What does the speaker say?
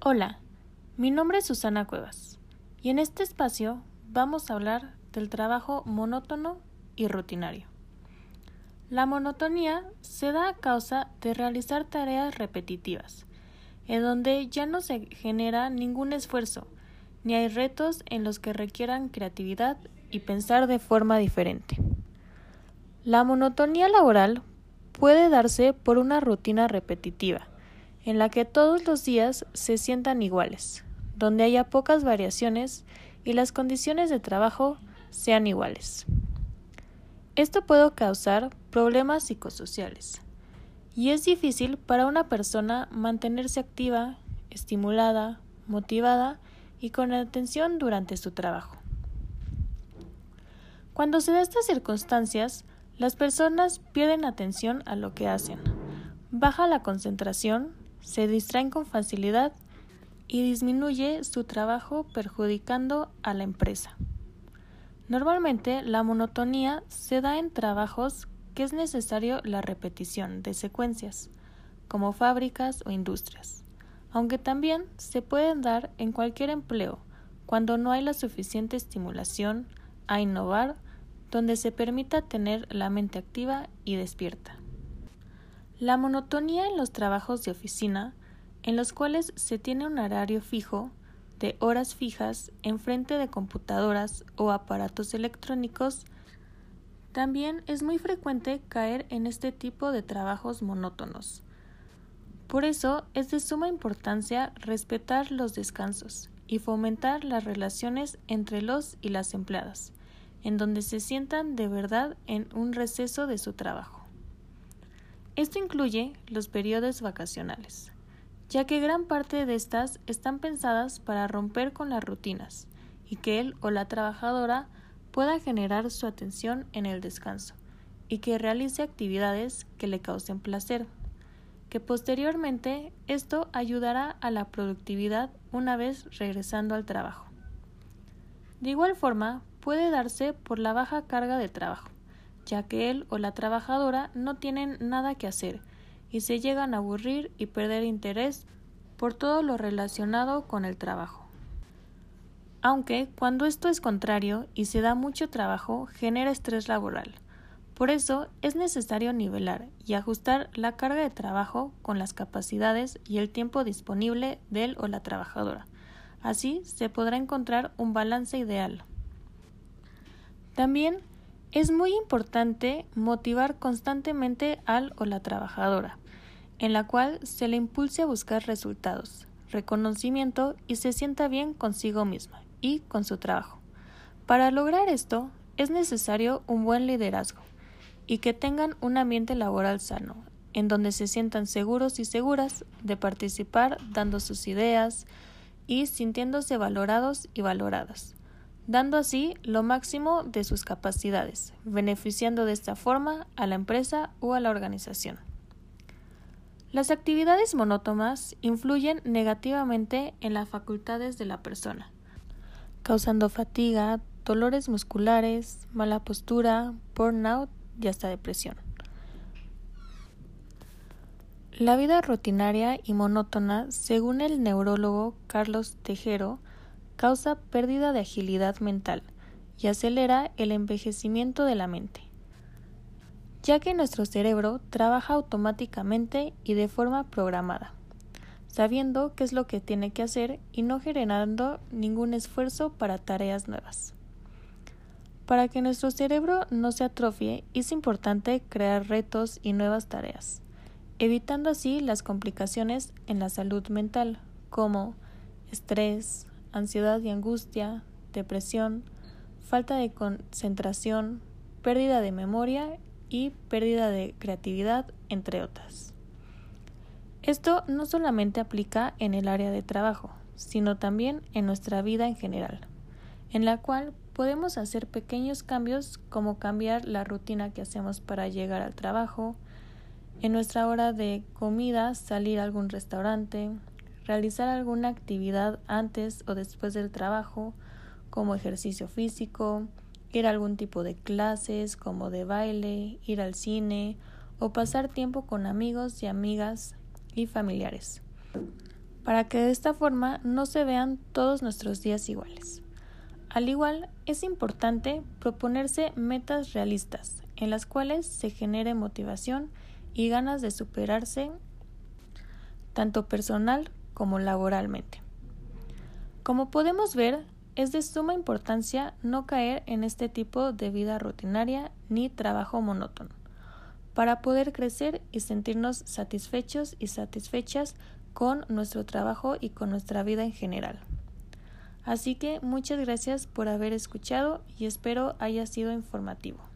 Hola, mi nombre es Susana Cuevas y en este espacio vamos a hablar del trabajo monótono y rutinario. La monotonía se da a causa de realizar tareas repetitivas, en donde ya no se genera ningún esfuerzo, ni hay retos en los que requieran creatividad y pensar de forma diferente. La monotonía laboral puede darse por una rutina repetitiva, en la que todos los días se sientan iguales, donde haya pocas variaciones y las condiciones de trabajo sean iguales. Esto puede causar problemas psicosociales y es difícil para una persona mantenerse activa, estimulada, motivada y con atención durante su trabajo. Cuando se da estas circunstancias, las personas pierden atención a lo que hacen, baja la concentración, se distraen con facilidad y disminuye su trabajo perjudicando a la empresa. Normalmente la monotonía se da en trabajos que es necesario la repetición de secuencias, como fábricas o industrias, aunque también se pueden dar en cualquier empleo cuando no hay la suficiente estimulación a innovar donde se permita tener la mente activa y despierta. La monotonía en los trabajos de oficina, en los cuales se tiene un horario fijo, de horas fijas en frente de computadoras o aparatos electrónicos, también es muy frecuente caer en este tipo de trabajos monótonos. Por eso es de suma importancia respetar los descansos y fomentar las relaciones entre los y las empleadas, en donde se sientan de verdad en un receso de su trabajo. Esto incluye los periodos vacacionales ya que gran parte de estas están pensadas para romper con las rutinas y que él o la trabajadora pueda generar su atención en el descanso y que realice actividades que le causen placer, que posteriormente esto ayudará a la productividad una vez regresando al trabajo. De igual forma, puede darse por la baja carga de trabajo, ya que él o la trabajadora no tienen nada que hacer y se llegan a aburrir y perder interés por todo lo relacionado con el trabajo. Aunque cuando esto es contrario y se da mucho trabajo, genera estrés laboral. Por eso es necesario nivelar y ajustar la carga de trabajo con las capacidades y el tiempo disponible del o la trabajadora. Así se podrá encontrar un balance ideal. También es muy importante motivar constantemente al o la trabajadora, en la cual se le impulse a buscar resultados, reconocimiento y se sienta bien consigo misma y con su trabajo. Para lograr esto es necesario un buen liderazgo y que tengan un ambiente laboral sano, en donde se sientan seguros y seguras de participar dando sus ideas y sintiéndose valorados y valoradas dando así lo máximo de sus capacidades, beneficiando de esta forma a la empresa o a la organización. Las actividades monótonas influyen negativamente en las facultades de la persona, causando fatiga, dolores musculares, mala postura, burnout y hasta depresión. La vida rutinaria y monótona, según el neurólogo Carlos Tejero, causa pérdida de agilidad mental y acelera el envejecimiento de la mente, ya que nuestro cerebro trabaja automáticamente y de forma programada, sabiendo qué es lo que tiene que hacer y no generando ningún esfuerzo para tareas nuevas. Para que nuestro cerebro no se atrofie, es importante crear retos y nuevas tareas, evitando así las complicaciones en la salud mental, como estrés, ansiedad y angustia, depresión, falta de concentración, pérdida de memoria y pérdida de creatividad, entre otras. Esto no solamente aplica en el área de trabajo, sino también en nuestra vida en general, en la cual podemos hacer pequeños cambios como cambiar la rutina que hacemos para llegar al trabajo, en nuestra hora de comida salir a algún restaurante, realizar alguna actividad antes o después del trabajo, como ejercicio físico, ir a algún tipo de clases como de baile, ir al cine o pasar tiempo con amigos y amigas y familiares. para que de esta forma no se vean todos nuestros días iguales. Al igual, es importante proponerse metas realistas en las cuales se genere motivación y ganas de superarse tanto personal como laboralmente. Como podemos ver, es de suma importancia no caer en este tipo de vida rutinaria ni trabajo monótono, para poder crecer y sentirnos satisfechos y satisfechas con nuestro trabajo y con nuestra vida en general. Así que muchas gracias por haber escuchado y espero haya sido informativo.